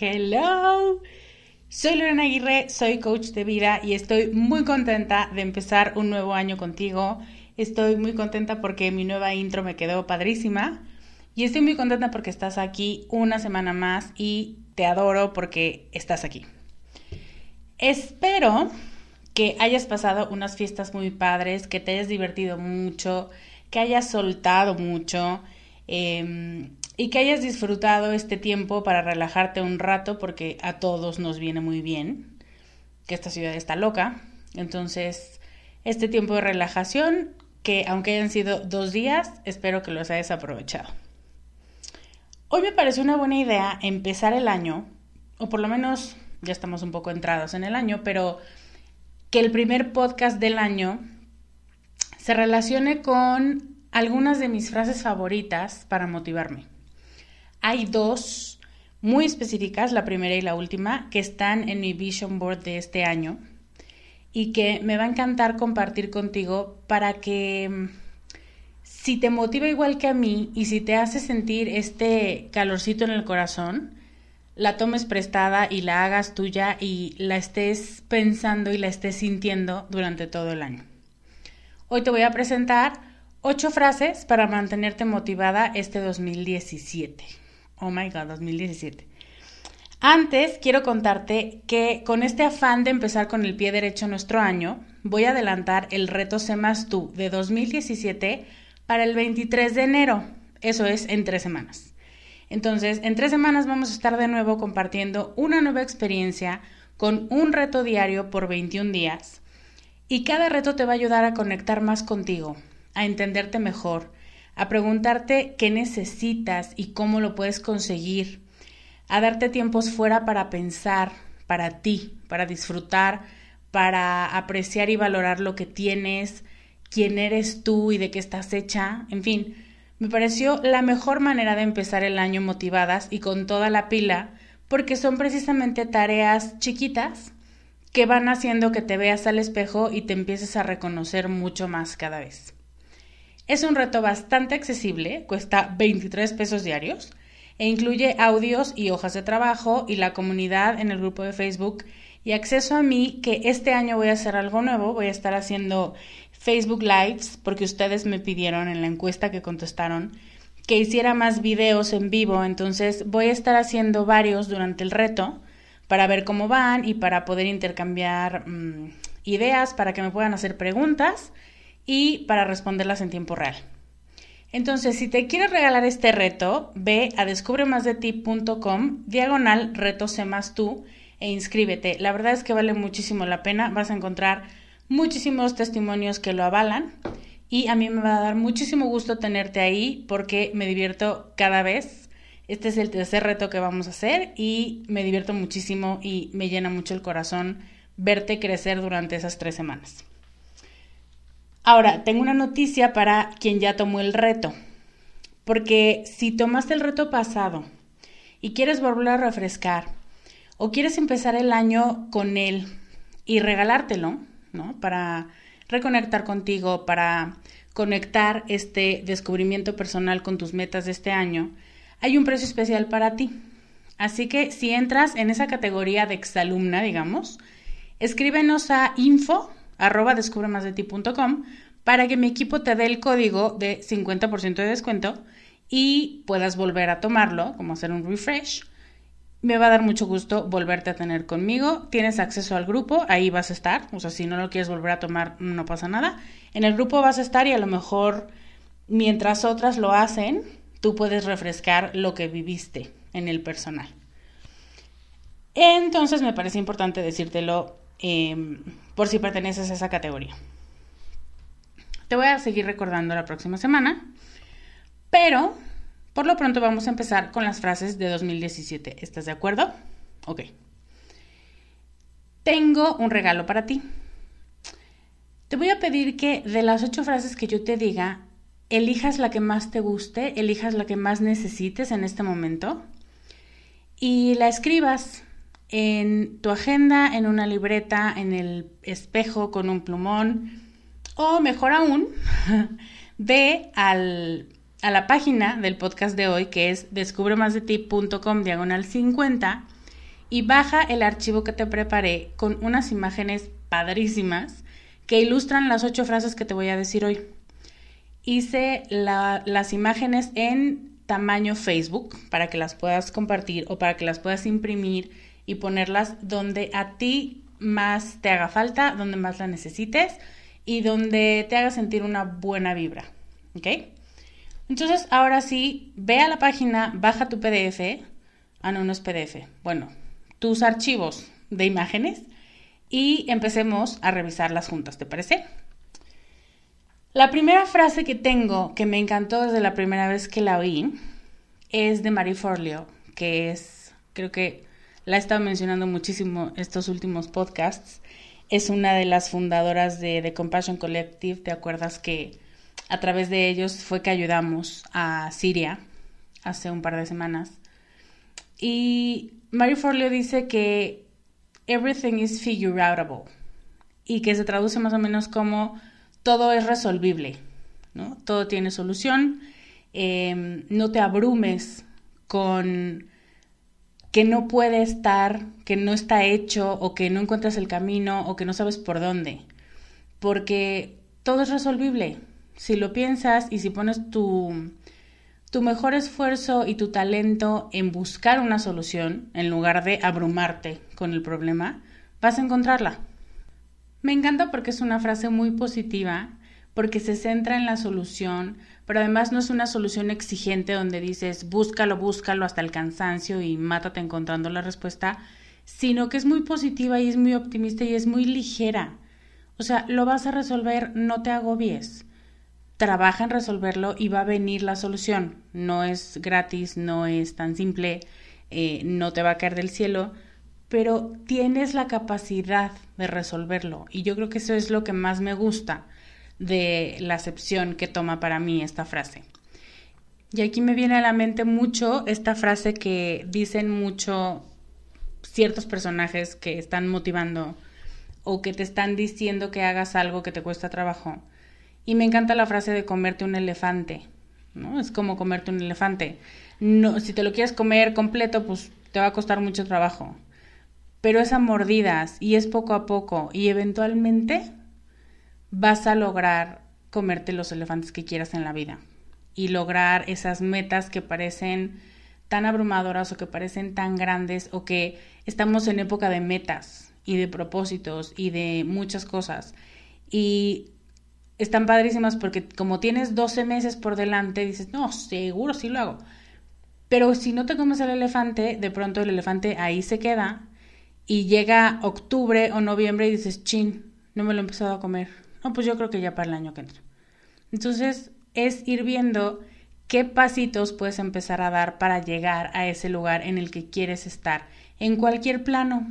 Hello. Soy Lorena Aguirre, soy coach de vida y estoy muy contenta de empezar un nuevo año contigo. Estoy muy contenta porque mi nueva intro me quedó padrísima y estoy muy contenta porque estás aquí una semana más y te adoro porque estás aquí. Espero que hayas pasado unas fiestas muy padres, que te hayas divertido mucho, que hayas soltado mucho. Eh, y que hayas disfrutado este tiempo para relajarte un rato porque a todos nos viene muy bien, que esta ciudad está loca. Entonces, este tiempo de relajación, que aunque hayan sido dos días, espero que los hayas aprovechado. Hoy me parece una buena idea empezar el año, o por lo menos ya estamos un poco entrados en el año, pero que el primer podcast del año se relacione con algunas de mis frases favoritas para motivarme. Hay dos muy específicas, la primera y la última, que están en mi vision board de este año y que me va a encantar compartir contigo para que mm, si te motiva igual que a mí y si te hace sentir este calorcito en el corazón, la tomes prestada y la hagas tuya y la estés pensando y la estés sintiendo durante todo el año. Hoy te voy a presentar ocho frases para mantenerte motivada este 2017. Oh my God, 2017. Antes quiero contarte que con este afán de empezar con el pie derecho nuestro año, voy a adelantar el reto Sé Más Tú de 2017 para el 23 de enero. Eso es en tres semanas. Entonces, en tres semanas vamos a estar de nuevo compartiendo una nueva experiencia con un reto diario por 21 días. Y cada reto te va a ayudar a conectar más contigo, a entenderte mejor, a preguntarte qué necesitas y cómo lo puedes conseguir, a darte tiempos fuera para pensar, para ti, para disfrutar, para apreciar y valorar lo que tienes, quién eres tú y de qué estás hecha, en fin, me pareció la mejor manera de empezar el año motivadas y con toda la pila, porque son precisamente tareas chiquitas que van haciendo que te veas al espejo y te empieces a reconocer mucho más cada vez. Es un reto bastante accesible, cuesta 23 pesos diarios e incluye audios y hojas de trabajo y la comunidad en el grupo de Facebook. Y acceso a mí que este año voy a hacer algo nuevo, voy a estar haciendo Facebook Lives porque ustedes me pidieron en la encuesta que contestaron que hiciera más videos en vivo, entonces voy a estar haciendo varios durante el reto para ver cómo van y para poder intercambiar mm, ideas, para que me puedan hacer preguntas y para responderlas en tiempo real. Entonces, si te quieres regalar este reto, ve a descubremasdeti.com, diagonal reto más tú e inscríbete. La verdad es que vale muchísimo la pena, vas a encontrar muchísimos testimonios que lo avalan y a mí me va a dar muchísimo gusto tenerte ahí porque me divierto cada vez. Este es el tercer reto que vamos a hacer y me divierto muchísimo y me llena mucho el corazón verte crecer durante esas tres semanas. Ahora, tengo una noticia para quien ya tomó el reto, porque si tomaste el reto pasado y quieres volver a refrescar o quieres empezar el año con él y regalártelo, ¿no? Para reconectar contigo, para conectar este descubrimiento personal con tus metas de este año, hay un precio especial para ti. Así que si entras en esa categoría de exalumna, digamos, escríbenos a info arroba descubremasdeti.com para que mi equipo te dé el código de 50% de descuento y puedas volver a tomarlo, como hacer un refresh. Me va a dar mucho gusto volverte a tener conmigo. Tienes acceso al grupo, ahí vas a estar. O sea, si no lo quieres volver a tomar, no pasa nada. En el grupo vas a estar y a lo mejor mientras otras lo hacen, tú puedes refrescar lo que viviste en el personal. Entonces me parece importante decírtelo Em, por si perteneces a esa categoría. Te voy a seguir recordando la próxima semana, pero por lo pronto vamos a empezar con las frases de 2017. ¿Estás de acuerdo? Ok. Tengo un regalo para ti. Te voy a pedir que de las ocho frases que yo te diga, elijas la que más te guste, elijas la que más necesites en este momento y la escribas en tu agenda, en una libreta, en el espejo con un plumón o mejor aún, ve al, a la página del podcast de hoy que es descubremasdeti.com diagonal 50 y baja el archivo que te preparé con unas imágenes padrísimas que ilustran las ocho frases que te voy a decir hoy. Hice las imágenes en tamaño Facebook para que las puedas compartir o para que las puedas imprimir y ponerlas donde a ti más te haga falta, donde más la necesites y donde te haga sentir una buena vibra. ¿Ok? Entonces, ahora sí, ve a la página, baja tu PDF. Ah, no, no es PDF. Bueno, tus archivos de imágenes y empecemos a revisarlas juntas, ¿te parece? La primera frase que tengo que me encantó desde la primera vez que la oí es de Marie Forleo, que es, creo que la he estado mencionando muchísimo estos últimos podcasts. Es una de las fundadoras de The Compassion Collective. ¿Te acuerdas que a través de ellos fue que ayudamos a Siria hace un par de semanas? Y Mary Forleo dice que everything is figure outable y que se traduce más o menos como todo es resolvible, ¿no? Todo tiene solución. Em, no te abrumes con que no puede estar, que no está hecho o que no encuentras el camino o que no sabes por dónde. Porque todo es resolvible. Si lo piensas y si pones tu, tu mejor esfuerzo y tu talento en buscar una solución en lugar de abrumarte con el problema, vas a encontrarla. Me encanta porque es una frase muy positiva, porque se centra en la solución, pero además no es una solución exigente donde dices búscalo, búscalo hasta el cansancio y mátate encontrando la respuesta, sino que es muy positiva y es muy optimista y es muy ligera. O sea, lo vas a resolver, no te agobies. Trabaja en resolverlo y va a venir la solución. No es gratis, no es tan simple, eh, no te va a caer del cielo, pero tienes la capacidad de resolverlo. Y yo creo que eso es lo que más me gusta de la acepción que toma para mí esta frase. Y aquí me viene a la mente mucho esta frase que dicen mucho ciertos personajes que están motivando o que te están diciendo que hagas algo que te cuesta trabajo. Y me encanta la frase de comerte un elefante, ¿no? Es como comerte un elefante. No, si te lo quieres comer completo, pues te va a costar mucho trabajo. Pero es a mordidas y es poco a poco y eventualmente vas a lograr comerte los elefantes que quieras en la vida y lograr esas metas que parecen tan abrumadoras o que parecen tan grandes o que estamos en época de metas y de propósitos y de muchas cosas. Y están padrísimas porque como tienes 12 meses por delante, dices, no, seguro sí lo hago. Pero si no te comes el elefante, de pronto el elefante ahí se queda y llega octubre o noviembre y dices, chin, no me lo he empezado a comer. No, pues yo creo que ya para el año que entra. Entonces es ir viendo qué pasitos puedes empezar a dar para llegar a ese lugar en el que quieres estar, en cualquier plano,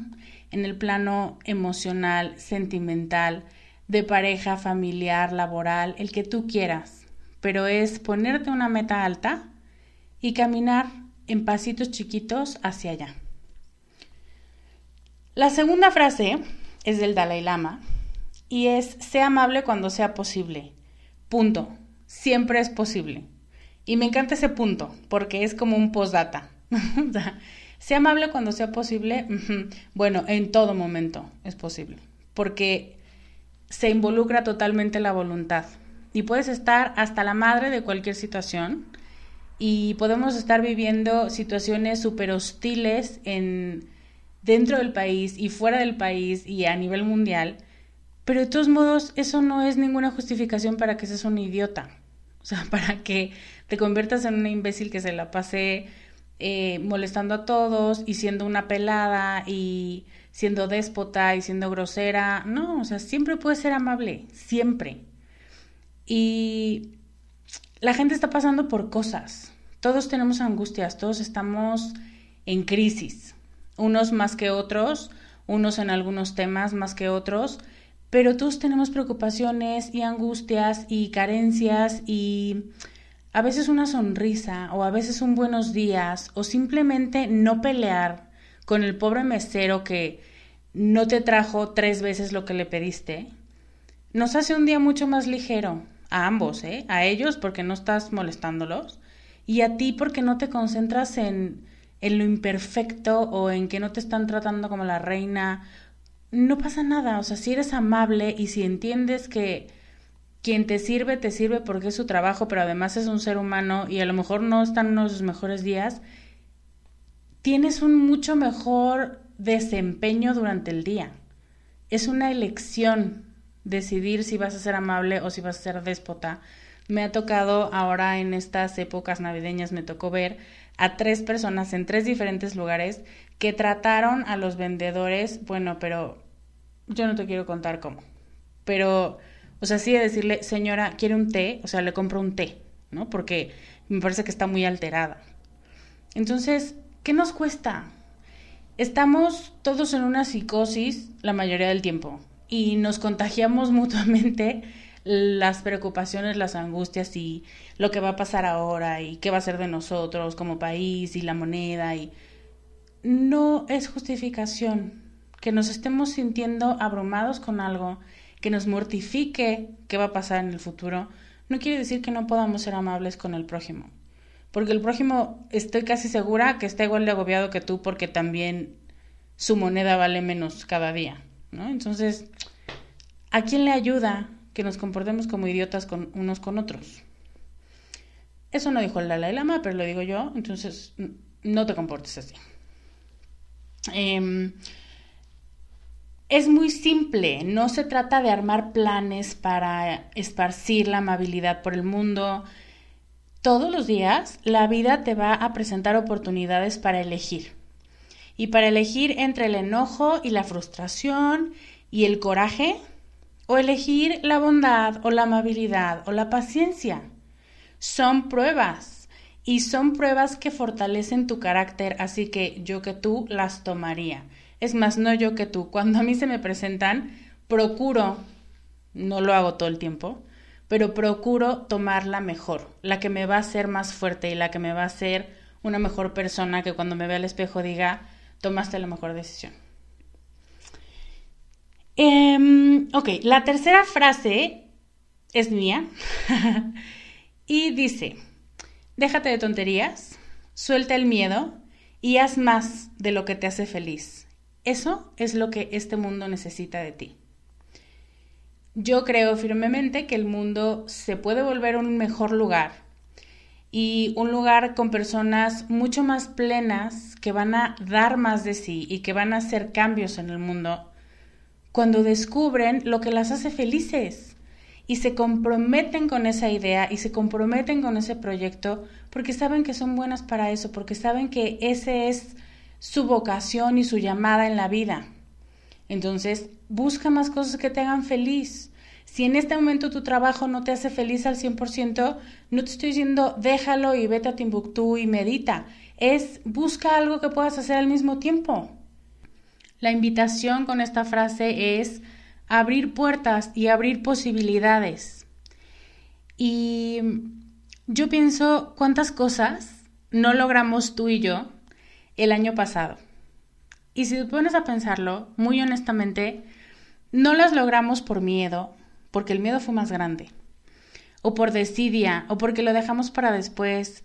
en el plano emocional, sentimental, de pareja, familiar, laboral, el que tú quieras, pero es ponerte una meta alta y caminar en pasitos chiquitos hacia allá. La segunda frase es del Dalai Lama y es, sea amable cuando sea posible. Punto. Siempre es posible. Y me encanta ese punto, porque es como un postdata. sea amable cuando sea posible. Bueno, en todo momento es posible, porque se involucra totalmente la voluntad. Y puedes estar hasta la madre de cualquier situación y podemos estar viviendo situaciones súper hostiles en, dentro del país y fuera del país y a nivel mundial pero de todos modos, eso no es ninguna justificación para que seas un idiota. O sea, para que te conviertas en una imbécil que se la pase eh, molestando a todos y siendo una pelada y siendo déspota y siendo grosera. No, o sea, siempre puedes ser amable, siempre. Y la gente está pasando por cosas. Todos tenemos angustias, todos estamos en crisis. Unos más que otros, unos en algunos temas más que otros pero todos tenemos preocupaciones y angustias y carencias y a veces una sonrisa o a veces un buenos días o simplemente no pelear con el pobre mesero que no te trajo tres veces lo que le pediste, nos hace un día mucho más ligero, a ambos, ¿eh? A ellos porque no estás molestándolos y a ti porque no te concentras en, en lo imperfecto o en que no te están tratando como la reina no pasa nada, o sea, si eres amable y si entiendes que quien te sirve, te sirve porque es su trabajo, pero además es un ser humano y a lo mejor no están en uno de sus mejores días, tienes un mucho mejor desempeño durante el día. Es una elección decidir si vas a ser amable o si vas a ser déspota. Me ha tocado ahora en estas épocas navideñas, me tocó ver a tres personas en tres diferentes lugares que trataron a los vendedores, bueno, pero yo no te quiero contar cómo. Pero, o sea, sí de decirle, señora, ¿quiere un té? O sea, le compro un té, ¿no? Porque me parece que está muy alterada. Entonces, ¿qué nos cuesta? Estamos todos en una psicosis la mayoría del tiempo y nos contagiamos mutuamente las preocupaciones, las angustias y lo que va a pasar ahora y qué va a ser de nosotros como país y la moneda y no es justificación que nos estemos sintiendo abrumados con algo que nos mortifique qué va a pasar en el futuro, no quiere decir que no podamos ser amables con el prójimo. Porque el prójimo estoy casi segura que está igual de agobiado que tú porque también su moneda vale menos cada día, ¿no? Entonces, ¿a quién le ayuda que nos comportemos como idiotas con unos con otros. Eso no dijo el Dalai Lama, pero lo digo yo, entonces no te comportes así. Em, es muy simple, no se trata de armar planes para esparcir la amabilidad por el mundo. Todos los días la vida te va a presentar oportunidades para elegir. Y para elegir entre el enojo y la frustración y el coraje, o elegir la bondad o la amabilidad o la paciencia. Son pruebas y son pruebas que fortalecen tu carácter, así que yo que tú las tomaría. Es más, no yo que tú. Cuando a mí se me presentan, procuro, no lo hago todo el tiempo, pero procuro tomar la mejor, la que me va a hacer más fuerte y la que me va a hacer una mejor persona que cuando me vea al espejo diga, tomaste la mejor decisión. Em, ok, la tercera frase es mía y dice, déjate de tonterías, suelta el miedo y haz más de lo que te hace feliz. Eso es lo que este mundo necesita de ti. Yo creo firmemente que el mundo se puede volver un mejor lugar y un lugar con personas mucho más plenas que van a dar más de sí y que van a hacer cambios en el mundo cuando descubren lo que las hace felices y se comprometen con esa idea y se comprometen con ese proyecto porque saben que son buenas para eso, porque saben que ese es su vocación y su llamada en la vida. Entonces, busca más cosas que te hagan feliz. Si en este momento tu trabajo no te hace feliz al 100%, no te estoy diciendo déjalo y vete a Timbuktu y medita. Es busca algo que puedas hacer al mismo tiempo. La invitación con esta frase es abrir puertas y abrir posibilidades. Y yo pienso cuántas cosas no logramos tú y yo el año pasado. Y si te pones a pensarlo, muy honestamente, no las logramos por miedo, porque el miedo fue más grande, o por desidia, o porque lo dejamos para después,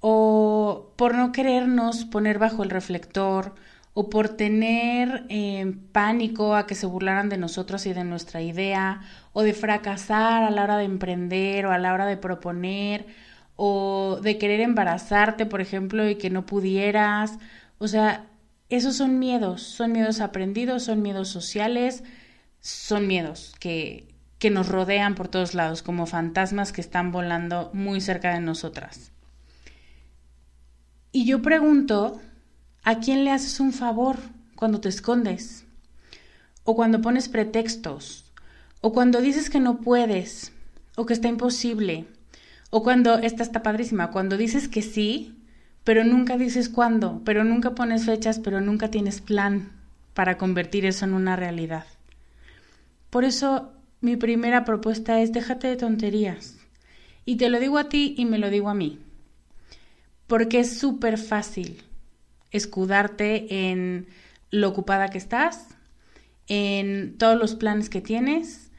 o por no querernos poner bajo el reflector, o por tener eh, pánico a que se burlaran de nosotros y de nuestra idea, o de fracasar a la hora de emprender o a la hora de proponer, o de querer embarazarte, por ejemplo, y que no pudieras. O sea, esos son miedos, son miedos aprendidos, son miedos sociales, son miedos que, que nos rodean por todos lados, como fantasmas que están volando muy cerca de nosotras. Y yo pregunto, ¿a quién le haces un favor cuando te escondes? O cuando pones pretextos, o cuando dices que no puedes, o que está imposible, o cuando, esta está padrísima, cuando dices que sí, pero nunca dices cuándo, pero nunca pones fechas, pero nunca tienes plan para convertir eso en una realidad. Por eso mi primera propuesta es déjate de tonterías. Y te lo digo a ti y me lo digo a mí. Porque es súper fácil escudarte en lo ocupada que estás, en todos los planes que tienes,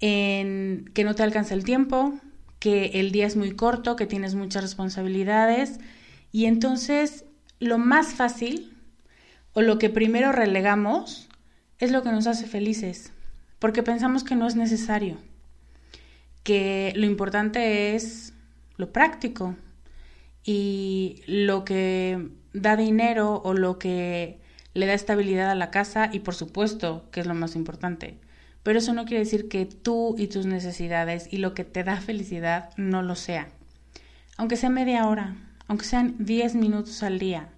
en que no te alcanza el tiempo, que el día es muy corto, que tienes muchas responsabilidades. Y entonces lo más fácil o lo que primero relegamos es lo que nos hace felices, porque pensamos que no es necesario, que lo importante es lo práctico y lo que da dinero o lo que le da estabilidad a la casa y por supuesto que es lo más importante. Pero eso no quiere decir que tú y tus necesidades y lo que te da felicidad no lo sea. Aunque sea media hora, aunque sean 10 minutos al día,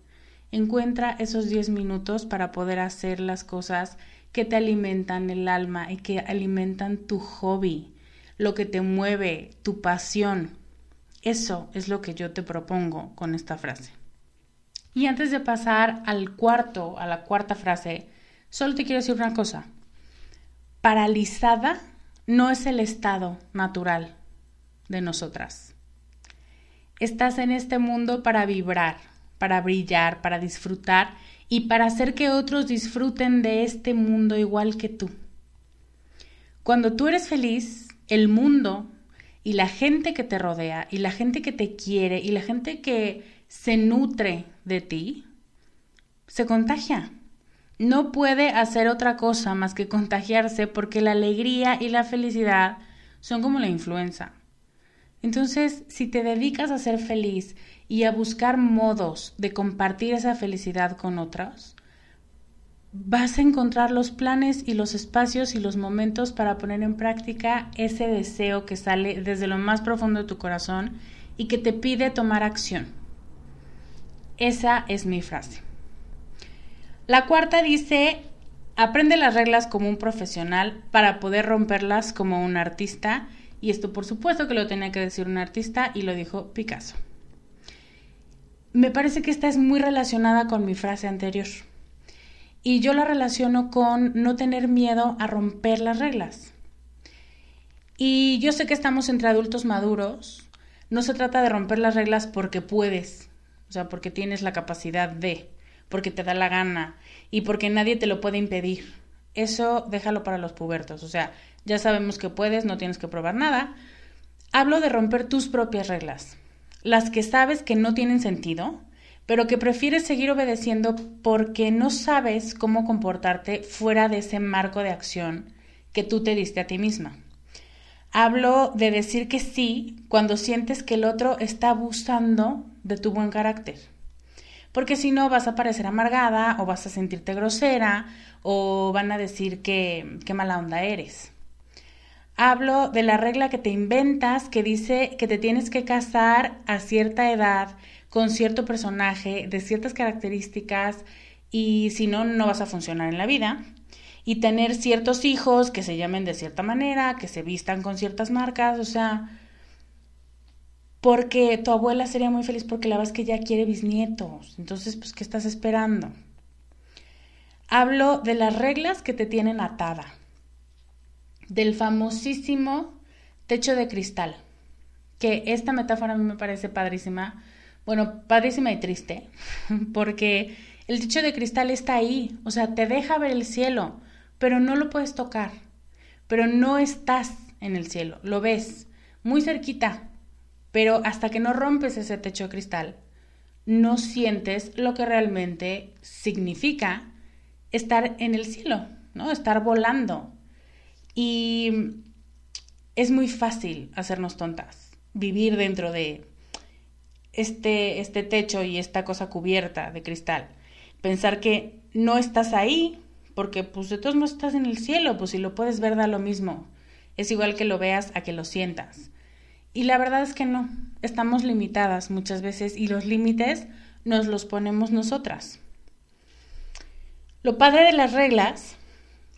encuentra esos 10 minutos para poder hacer las cosas que te alimentan el alma y que alimentan tu hobby, lo que te mueve, tu pasión. Eso es lo que yo te propongo con esta frase. Y antes de pasar al cuarto, a la cuarta frase, solo te quiero decir una cosa paralizada no es el estado natural de nosotras. Estás en este mundo para vibrar, para brillar, para disfrutar y para hacer que otros disfruten de este mundo igual que tú. Cuando tú eres feliz, el mundo y la gente que te rodea y la gente que te quiere y la gente que se nutre de ti, se contagia no puede hacer otra cosa más que contagiarse porque la alegría y la felicidad son como la influenza. Entonces, si te dedicas a ser feliz y a buscar modos de compartir esa felicidad con otros, vas a encontrar los planes y los espacios y los momentos para poner en práctica ese deseo que sale desde lo más profundo de tu corazón y que te pide tomar acción. Esa es mi frase. La cuarta dice, aprende las reglas como un profesional para poder romperlas como un artista. Y esto por supuesto que lo tenía que decir un artista y lo dijo Picasso. Me parece que esta es muy relacionada con mi frase anterior. Y yo la relaciono con no tener miedo a romper las reglas. Y yo sé que estamos entre adultos maduros. No se trata de romper las reglas porque puedes, o sea, porque tienes la capacidad de, porque te da la gana y porque nadie te lo puede impedir. Eso déjalo para los pubertos, o sea, ya sabemos que puedes, no tienes que probar nada. Hablo de romper tus propias reglas, las que sabes que no tienen sentido, pero que prefieres seguir obedeciendo porque no sabes cómo comportarte fuera de ese marco de acción que tú te diste a ti misma. Hablo de decir que sí cuando sientes que el otro está abusando de tu buen carácter. Porque si no vas a parecer amargada o vas a sentirte grosera o van a decir que qué mala onda eres. Hablo de la regla que te inventas que dice que te tienes que casar a cierta edad con cierto personaje de ciertas características y si no, no vas a funcionar en la vida. Y tener ciertos hijos que se llamen de cierta manera, que se vistan con ciertas marcas, o sea, porque tu abuela sería muy feliz porque la vas que ya quiere bisnietos. Entonces, pues, ¿qué estás esperando? Hablo de las reglas que te tienen atada, del famosísimo techo de cristal, que esta metáfora a mí me parece padrísima bueno, padrísima y triste, porque el techo de cristal está ahí, o sea, te deja ver el cielo, pero no lo puedes tocar, pero no estás en el cielo, lo ves muy cerquita, pero hasta que no rompes ese techo de cristal, no sientes lo que realmente significa estar en el cielo, ¿no? Estar volando. Y es muy fácil hacernos tontas, vivir dentro de este, este techo y esta cosa cubierta de cristal. Pensar que no estás ahí, porque pues de todos no estás en el cielo, pues si lo puedes ver da lo mismo. Es igual que lo veas a que lo sientas. Y la verdad es que no, estamos limitadas muchas veces y los límites nos los ponemos nosotras. Lo padre de las reglas,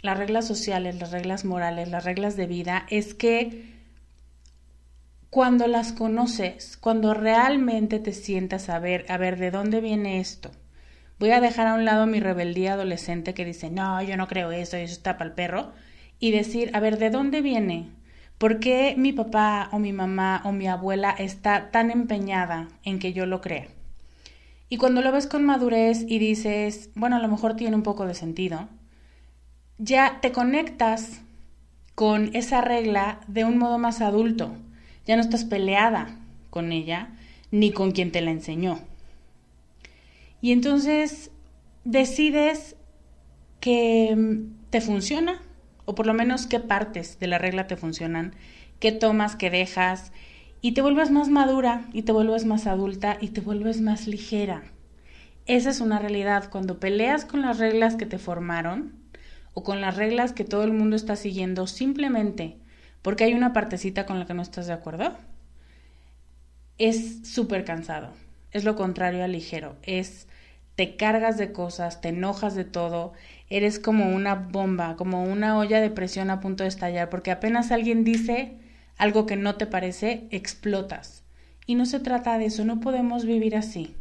las reglas sociales, las reglas morales, las reglas de vida, es que cuando las conoces, cuando realmente te sientas a ver, a ver, ¿de dónde viene esto? Voy a dejar a un lado mi rebeldía adolescente que dice, no, yo no creo eso, eso está para el perro, y decir, a ver, ¿de dónde viene? ¿Por qué mi papá o mi mamá o mi abuela está tan empeñada en que yo lo crea? Y cuando lo ves con madurez y dices, bueno, a lo mejor tiene un poco de sentido, ya te conectas con esa regla de un modo más adulto ya no estás peleada con ella ni con quien te la enseñó. Y entonces decides que mm, te funciona, o por lo menos qué partes de la regla te funcionan, qué tomas, qué dejas, y te vuelves más madura, y te vuelves más adulta, y te vuelves más ligera. Esa es una realidad. Cuando peleas con las reglas que te formaron, o con las reglas que todo el mundo está siguiendo, simplemente porque hay una partecita con la que no estás de acuerdo, es súper cansado. Es lo contrario al ligero. Es te cargas de cosas, te enojas de todo, eres como una bomba, como una olla de presión a punto de estallar, porque apenas alguien dice algo que no te parece, explotas. Y no se trata de eso, no podemos vivir así.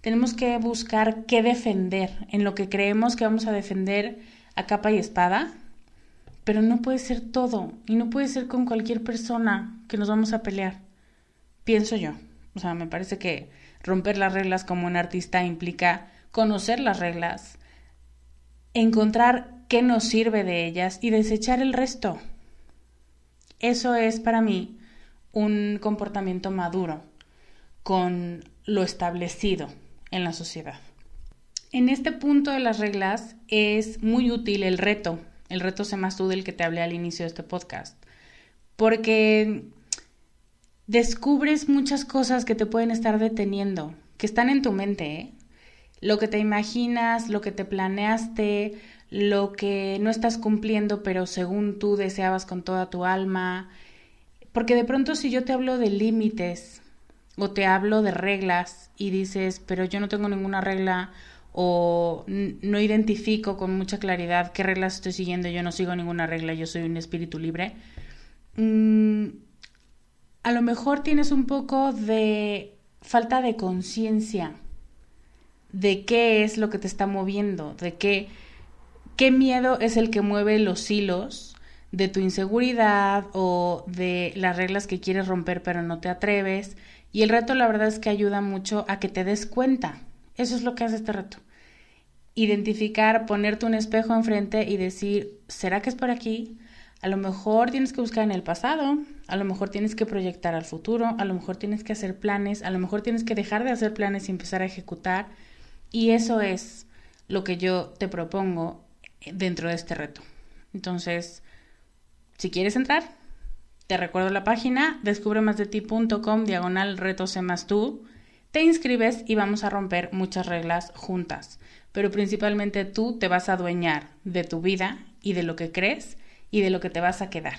Tenemos que buscar qué defender en lo que creemos que vamos a defender a capa y espada pero no puede ser todo y no puede ser con cualquier persona que nos vamos a pelear. Pienso yo. O sea, me parece que romper las reglas como un artista implica conocer las reglas, encontrar qué nos sirve de ellas y desechar el resto. Eso es para mí un comportamiento maduro con lo establecido en la sociedad. En este punto de las reglas es muy útil el reto el reto Sé más tú del que te hablé al inicio de este podcast. Porque descubres muchas cosas que te pueden estar deteniendo, que están en tu mente, ¿eh? Lo que te imaginas, lo que te planeaste, lo que no estás cumpliendo, pero según tú deseabas con toda tu alma. Porque de pronto si yo te hablo de límites o te hablo de reglas y dices, pero yo no tengo ninguna regla o no identifico con mucha claridad qué reglas estoy siguiendo, yo no sigo ninguna regla, yo soy un espíritu libre, mm, a lo mejor tienes un poco de falta de conciencia de qué es lo que te está moviendo, de qué, qué miedo es el que mueve los hilos de tu inseguridad o de las reglas que quieres romper pero no te atreves. Y el reto la verdad es que ayuda mucho a que te des cuenta. Eso es lo que hace este reto. Identificar, ponerte un espejo enfrente y decir, ¿será que es por aquí? A lo mejor tienes que buscar en el pasado, a lo mejor tienes que proyectar al futuro, a lo mejor tienes que hacer planes, a lo mejor tienes que dejar de hacer planes y empezar a ejecutar. Y eso es lo que yo te propongo dentro de este reto. Entonces, si quieres entrar, te recuerdo la página descubremasdeti.com diagonal retos más tú. Te inscribes y vamos a romper muchas reglas juntas. Pero principalmente tú te vas a adueñar de tu vida y de lo que crees y de lo que te vas a quedar.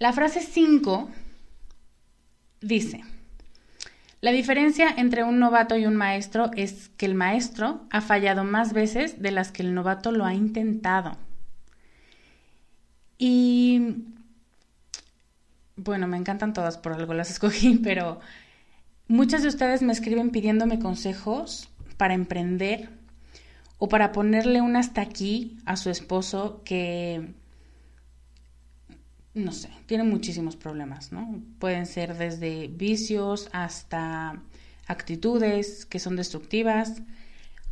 La frase 5 dice. La diferencia entre un novato y un maestro es que el maestro ha fallado más veces de las que el novato lo ha intentado. Y bueno, me encantan todas, por algo las escogí, pero muchas de ustedes me escriben pidiéndome consejos para emprender o para ponerle un hasta aquí a su esposo que no sé, tiene muchísimos problemas, ¿no? Pueden ser desde vicios hasta actitudes que son destructivas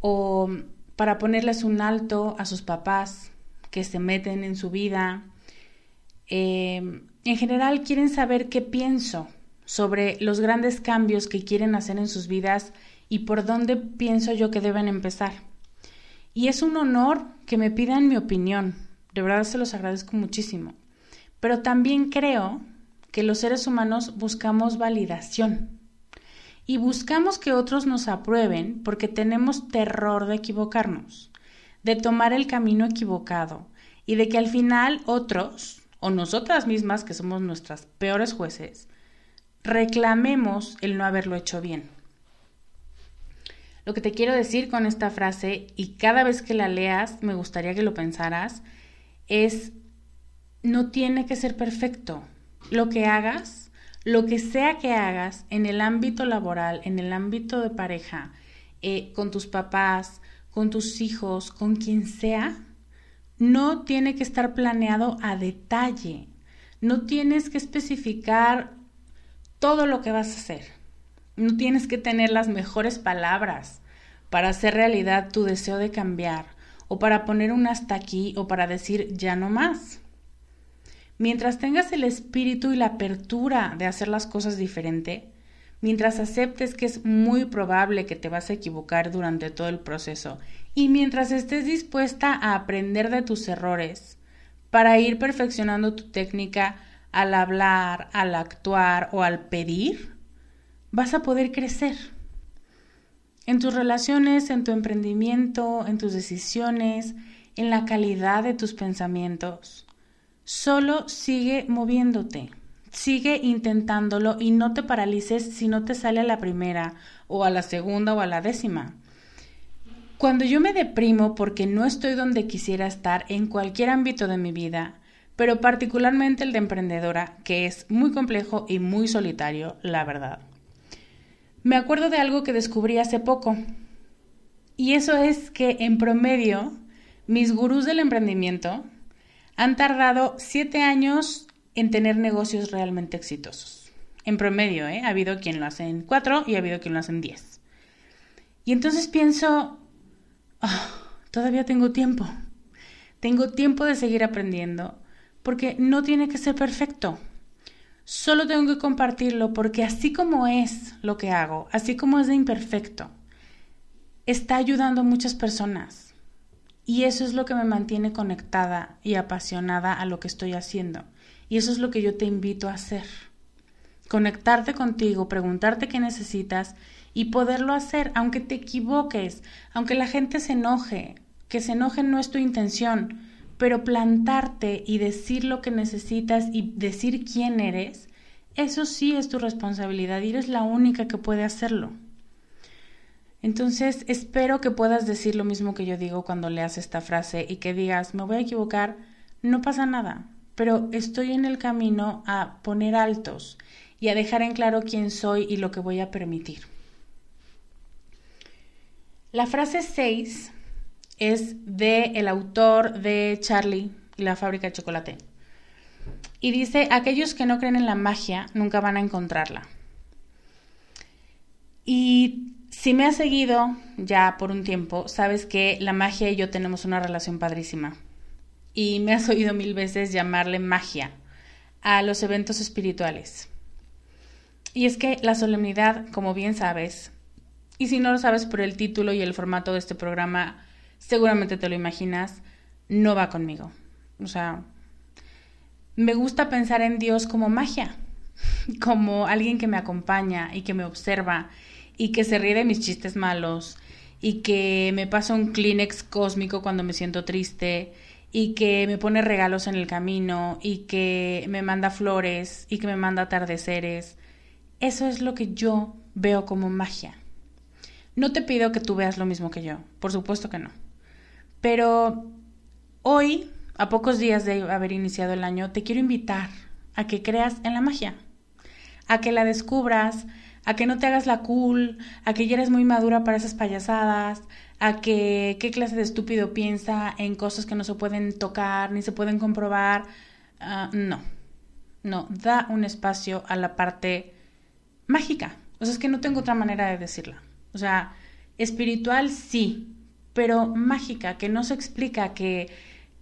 o para ponerles un alto a sus papás que se meten en su vida. Eh, en general quieren saber qué pienso sobre los grandes cambios que quieren hacer en sus vidas y por dónde pienso yo que deben empezar. Y es un honor que me pidan mi opinión. De verdad se los agradezco muchísimo. Pero también creo que los seres humanos buscamos validación y buscamos que otros nos aprueben porque tenemos terror de equivocarnos, de tomar el camino equivocado y de que al final otros, o nosotras mismas, que somos nuestras peores jueces, reclamemos el no haberlo hecho bien. Lo que te quiero decir con esta frase, y cada vez que la leas me gustaría que lo pensaras, es no tiene que ser perfecto. Lo que hagas, lo que sea que hagas en el ámbito laboral, en el ámbito de pareja, eh, con tus papás, con tus hijos, con quien sea, no tiene que estar planeado a detalle. No tienes que especificar todo lo que vas a hacer. No tienes que tener las mejores palabras para hacer realidad tu deseo de cambiar o para poner un hasta aquí o para decir ya no más. Mientras tengas el espíritu y la apertura de hacer las cosas diferente, mientras aceptes que es muy probable que te vas a equivocar durante todo el proceso y mientras estés dispuesta a aprender de tus errores para ir perfeccionando tu técnica al hablar, al actuar o al pedir, vas a poder crecer. En tus relaciones, en tu emprendimiento, en tus decisiones, en la calidad de tus pensamientos. Solo sigue moviéndote, sigue intentándolo y no te paralices si no te sale a la primera o a la segunda o a la décima. Cuando yo me deprimo porque no estoy donde quisiera estar en cualquier ámbito de mi vida, pero particularmente el de emprendedora, que es muy complejo y muy solitario, la verdad. Me acuerdo de algo que descubrí hace poco, y eso es que en promedio mis gurús del emprendimiento, han tardado siete años en tener negocios realmente exitosos. En promedio, ¿eh? ha habido quien lo hace en cuatro y ha habido quien lo hace en diez. Y entonces pienso, ah, todavía tengo tiempo. Tengo tiempo de seguir aprendiendo porque no tiene que ser perfecto. Solo tengo que compartirlo porque así como es lo que hago, así como es de imperfecto, está ayudando a muchas personas. Y eso es lo que me mantiene conectada y apasionada a lo que estoy haciendo. Y eso es lo que yo te invito a hacer. conectarte contigo, preguntarte qué necesitas y poderlo hacer, aunque te equivoques, aunque la gente se enoje, que se enoje no es tu intención, pero plantarte y decir lo que necesitas y decir quién eres, eso sí es tu responsabilidad y eres la única que puede hacerlo. Entonces, espero que puedas decir lo mismo que yo digo cuando leas esta frase y que digas, me voy a equivocar, no pasa nada, pero estoy en el camino a poner altos y a dejar en claro quién soy y lo que voy a permitir. La frase 6 es de el autor de Charlie y la fábrica de chocolate. Y dice, aquellos que no creen en la magia nunca van a encontrarla. Y si me has seguido ya por un tiempo, sabes que la magia y yo tenemos una relación padrísima. Y me has oído mil veces llamarle magia a los eventos espirituales. Y es que la solemnidad, como bien sabes, y si no lo sabes por el título y el formato de este programa, seguramente te lo imaginas, no va conmigo. O sea, me gusta pensar en Dios como magia, como alguien que me acompaña y que me observa y que se ríe de mis chistes malos y que me pasa un Kleenex cósmico cuando me siento triste y que me pone regalos en el camino y que me manda flores y que me manda atardeceres. Eso es lo que yo veo como magia. No te pido que tú veas lo mismo que yo, por supuesto que no. Pero hoy, a pocos días de haber iniciado el año, te quiero invitar a que creas en la magia, a que la descubras, a que no te hagas la cool, a que ya eres muy madura para esas payasadas, a que qué clase de estúpido piensa en cosas que no se pueden tocar ni se pueden comprobar. Ah, no, no, da un espacio a la parte mágica. O sea, es que no tengo otra manera de decirla. O sea, espiritual sí, pero mágica, que no se explica, que,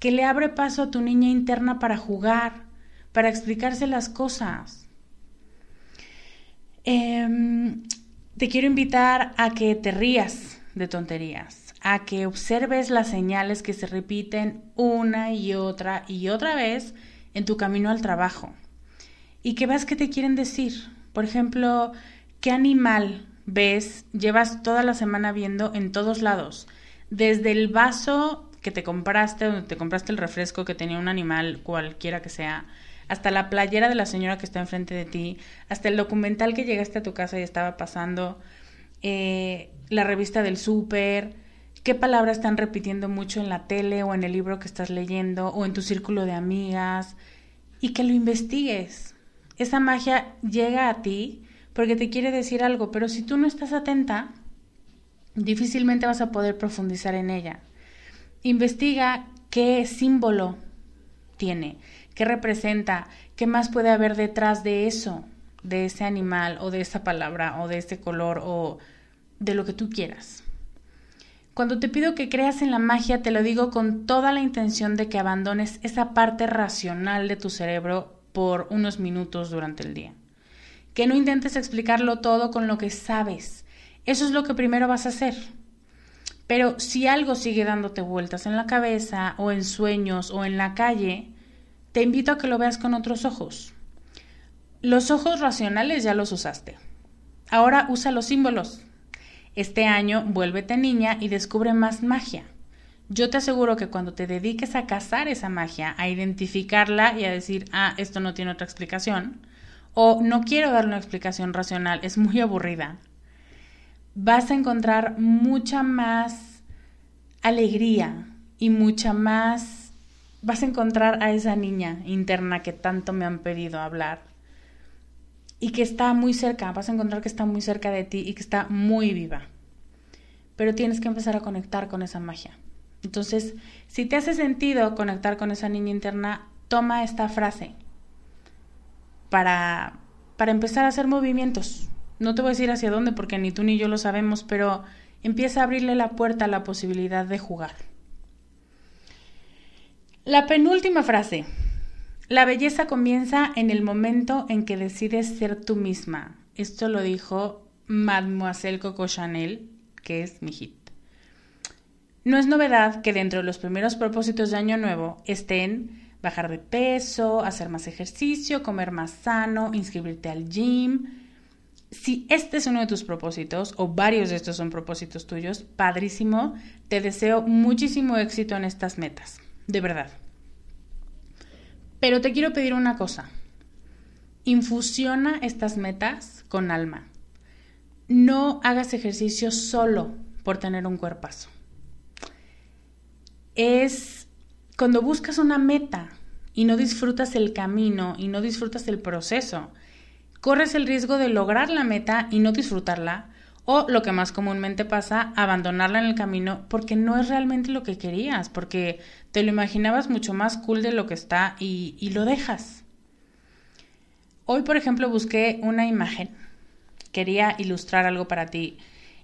que le abre paso a tu niña interna para jugar, para explicarse las cosas. Em, te quiero invitar a que te rías de tonterías, a que observes las señales que se repiten una y otra y otra vez en tu camino al trabajo y que veas qué te quieren decir. Por ejemplo, ¿qué animal ves, llevas toda la semana viendo en todos lados? Desde el vaso que te compraste, donde te compraste el refresco que tenía un animal, cualquiera que sea, hasta la playera de la señora que está enfrente de ti, hasta el documental que llegaste a tu casa y estaba pasando, eh, la revista del súper, qué palabras están repitiendo mucho en la tele o en el libro que estás leyendo o en tu círculo de amigas y que lo investigues. Esa magia llega a ti porque te quiere decir algo, pero si tú no estás atenta, difícilmente vas a poder profundizar en ella. Investiga qué símbolo tiene, ¿Qué representa? ¿Qué más puede haber detrás de eso? De ese animal o de esa palabra o de ese color o de lo que tú quieras. Cuando te pido que creas en la magia, te lo digo con toda la intención de que abandones esa parte racional de tu cerebro por unos minutos durante el día. Que no intentes explicarlo todo con lo que sabes. Eso es lo que primero vas a hacer. Pero si algo sigue dándote vueltas en la cabeza o en sueños o en la calle, te invito a que lo veas con otros ojos. Los ojos racionales ya los usaste. Ahora usa los símbolos. Este año vuélvete niña y descubre más magia. Yo te aseguro que cuando te dediques a cazar esa magia, a identificarla y a decir, ah, esto no tiene otra explicación, o no quiero dar una explicación racional, es muy aburrida, vas a encontrar mucha más alegría y mucha más vas a encontrar a esa niña interna que tanto me han pedido hablar y que está muy cerca, vas a encontrar que está muy cerca de ti y que está muy viva. Pero tienes que empezar a conectar con esa magia. Entonces, si te hace sentido conectar con esa niña interna, toma esta frase para, para empezar a hacer movimientos. No te voy a decir hacia dónde porque ni tú ni yo lo sabemos, pero empieza a abrirle la puerta a la posibilidad de jugar. La penúltima frase. La belleza comienza en el momento en que decides ser tú misma. Esto lo dijo Mademoiselle Coco Chanel, que es mi hit. No es novedad que dentro de los primeros propósitos de Año Nuevo estén bajar de peso, hacer más ejercicio, comer más sano, inscribirte al gym. Si este es uno de tus propósitos o varios de estos son propósitos tuyos, padrísimo, te deseo muchísimo éxito en estas metas, de verdad. Pero te quiero pedir una cosa. Infusiona estas metas con alma. No hagas ejercicio solo por tener un cuerpazo. Es cuando buscas una meta y no disfrutas el camino y no disfrutas el proceso, corres el riesgo de lograr la meta y no disfrutarla o lo que más comúnmente pasa, abandonarla en el camino porque no es realmente lo que querías, porque te lo imaginabas mucho más cool de lo que está y, y lo dejas. Hoy, por ejemplo, busqué una imagen. Quería ilustrar algo para ti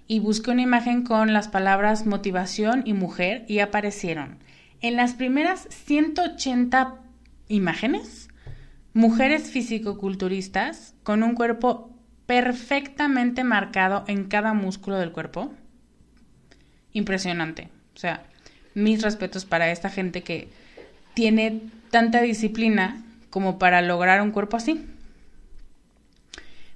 y busqué una imagen con las palabras motivación y mujer y aparecieron en las primeras 180 imágenes mujeres fisicoculturistas con un cuerpo perfectamente marcado en cada músculo del cuerpo. Impresionante. O sea, mis respetos para esta gente que tiene tanta disciplina como para lograr un cuerpo así.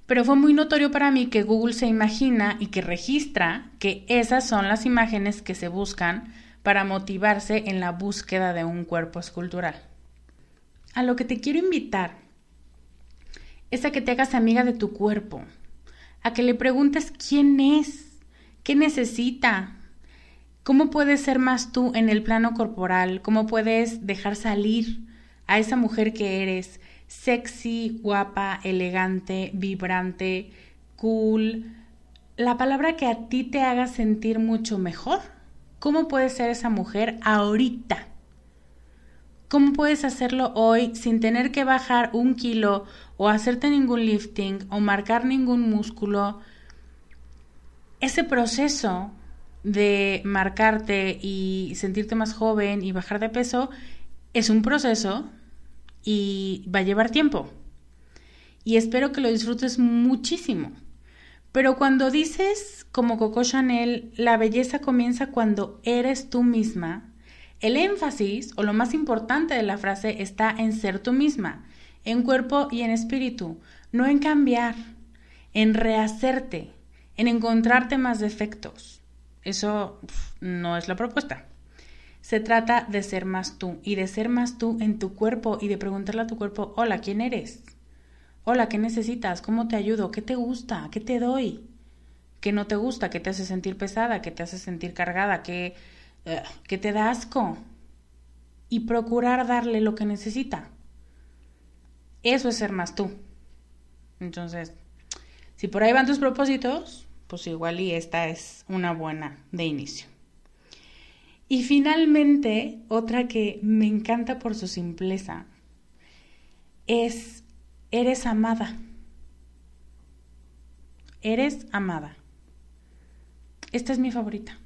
Pero fue muy notorio para mí que Google se imagina y que registra que esas son las imágenes que se buscan para motivarse en la búsqueda de un cuerpo escultural. A lo que te quiero invitar es a que te hagas amiga de tu cuerpo, a que le preguntes quién es, qué necesita, cómo puedes ser más tú en el plano corporal, cómo puedes dejar salir a esa mujer que eres, sexy, guapa, elegante, vibrante, cool, la palabra que a ti te haga sentir mucho mejor. ¿Cómo puedes ser esa mujer ahorita? ¿Cómo puedes hacerlo hoy sin tener que bajar un kilo o hacerte ningún lifting o marcar ningún músculo? Ese proceso de marcarte y sentirte más joven y bajar de peso es un proceso y va a llevar tiempo. Y espero que lo disfrutes muchísimo. Pero cuando dices, como Coco Chanel, la belleza comienza cuando eres tú misma, el énfasis o lo más importante de la frase está en ser tú misma, en cuerpo y en espíritu, no en cambiar, en rehacerte, en encontrarte más defectos. Eso no es la propuesta. Se trata de ser más tú y de ser más tú en tu cuerpo y de preguntarle a tu cuerpo, hola, ¿quién eres? Hola, ¿qué necesitas? ¿Cómo te ayudo? ¿Qué te gusta? ¿Qué te doy? ¿Qué no te gusta? ¿Qué te hace sentir pesada? ¿Qué te hace sentir cargada? ¿Qué, que te da asco y procurar darle lo que necesita. Eso es ser más tú. Entonces, si por ahí van tus propósitos, pues igual y esta es una buena de inicio. Y finalmente, otra que me encanta por su simpleza es, eres amada. Eres amada. Esta es mi favorita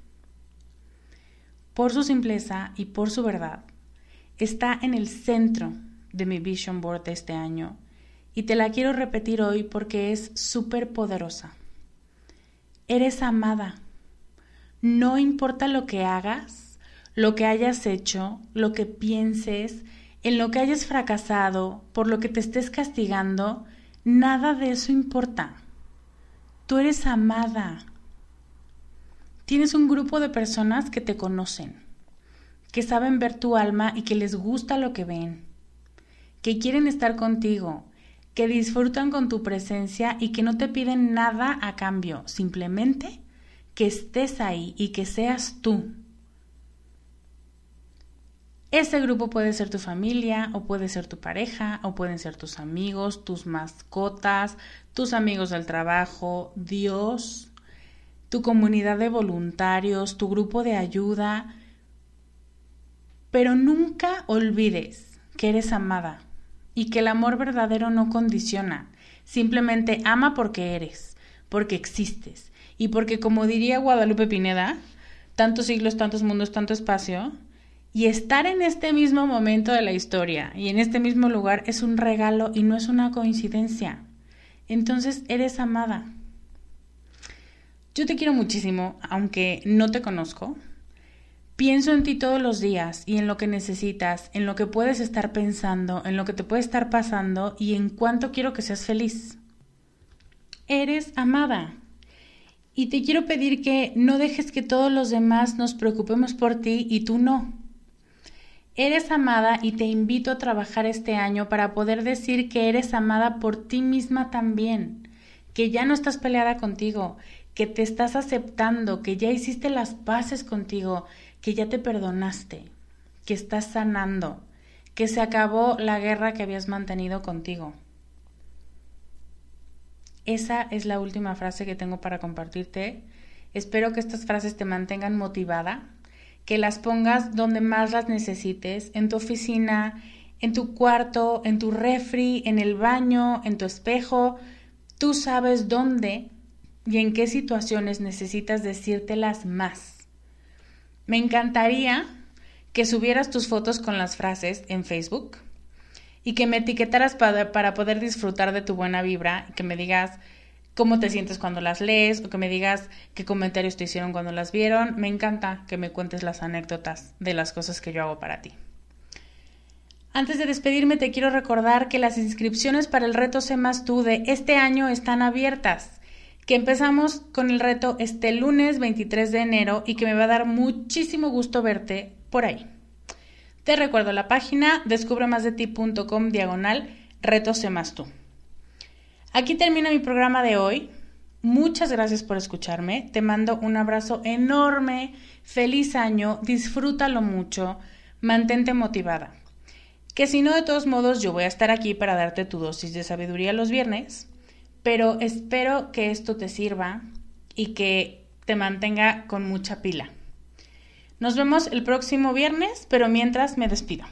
por su simpleza y por su verdad, está en el centro de mi vision board de este año y te la quiero repetir hoy porque es súper poderosa. Eres amada. No importa lo que hagas, lo que hayas hecho, lo que pienses, en lo que hayas fracasado, por lo que te estés castigando, nada de eso importa. Tú eres amada. Tienes un grupo de personas que te conocen, que saben ver tu alma y que les gusta lo que ven, que quieren estar contigo, que disfrutan con tu presencia y que no te piden nada a cambio, simplemente que estés ahí y que seas tú. Ese grupo puede ser tu familia o puede ser tu pareja o pueden ser tus amigos, tus mascotas, tus amigos del trabajo, Dios, tu comunidad de voluntarios, tu grupo de ayuda, pero nunca olvides que eres amada y que el amor verdadero no condiciona, simplemente ama porque eres, porque existes y porque como diría Guadalupe Pineda, tantos siglos, tantos mundos, tanto espacio, y estar en este mismo momento de la historia y en este mismo lugar es un regalo y no es una coincidencia. Entonces eres amada. Yo te quiero muchísimo, aunque no te conozco. Pienso en ti todos los días y en lo que necesitas, en lo que puedes estar pensando, en lo que te puede estar pasando y en cuánto quiero que seas feliz. Eres amada. Y te quiero pedir que no dejes que todos los demás nos preocupemos por ti y tú no. Eres amada y te invito a trabajar este año para poder decir que eres amada por ti misma también, que ya no estás peleada contigo, que te estás aceptando, que ya hiciste las paces contigo, que ya te perdonaste, que estás sanando, que se acabó la guerra que habías mantenido contigo. Esa es la última frase que tengo para compartirte. Espero que estas frases te mantengan motivada, que las pongas donde más las necesites, en tu oficina, en tu cuarto, en tu refri, en el baño, en tu espejo. Tú sabes dónde y en qué situaciones necesitas decírtelas más. Me encantaría que subieras tus fotos con las frases en Facebook y que me etiquetaras para, poder disfrutar de tu buena vibra y que me digas cómo te sientes cuando las lees o que me digas qué comentarios te hicieron cuando las vieron. Me encanta que me cuentes las anécdotas de las cosas que yo hago para ti. Antes de despedirme te quiero recordar que las inscripciones para el reto Sé Más Tú de este año están abiertas que empezamos con el reto este lunes 23 de enero y que me va a dar muchísimo gusto verte por ahí. Te recuerdo la página descubremasdeti.com diagonal reto más tú. Aquí termina mi programa de hoy. Muchas gracias por escucharme. Te mando un abrazo enorme. Feliz año. Disfrútalo mucho. Mantente motivada. Que si no, de todos modos, yo voy a estar aquí para darte tu dosis de sabiduría los viernes pero espero que esto te sirva y que te mantenga con mucha pila. Nos vemos el próximo viernes, pero mientras me despido.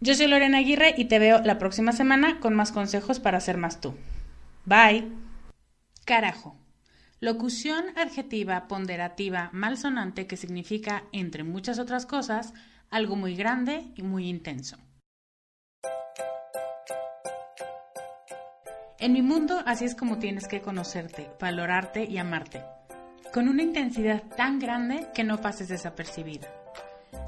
Yo soy Lorena Aguirre y te veo la próxima semana con más consejos para ser más tú. Bye. Carajo. Locución adjetiva ponderativa malsonante que significa, entre muchas otras cosas, algo muy grande y muy intenso. En mi mundo así es como tienes que conocerte, valorarte y amarte, con una intensidad tan grande que no pases desapercibida.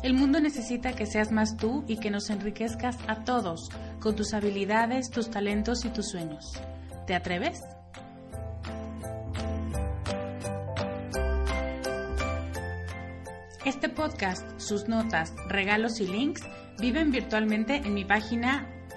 El mundo necesita que seas más tú y que nos enriquezcas a todos con tus habilidades, tus talentos y tus sueños. ¿Te atreves? Este podcast, sus notas, regalos y links viven virtualmente en mi página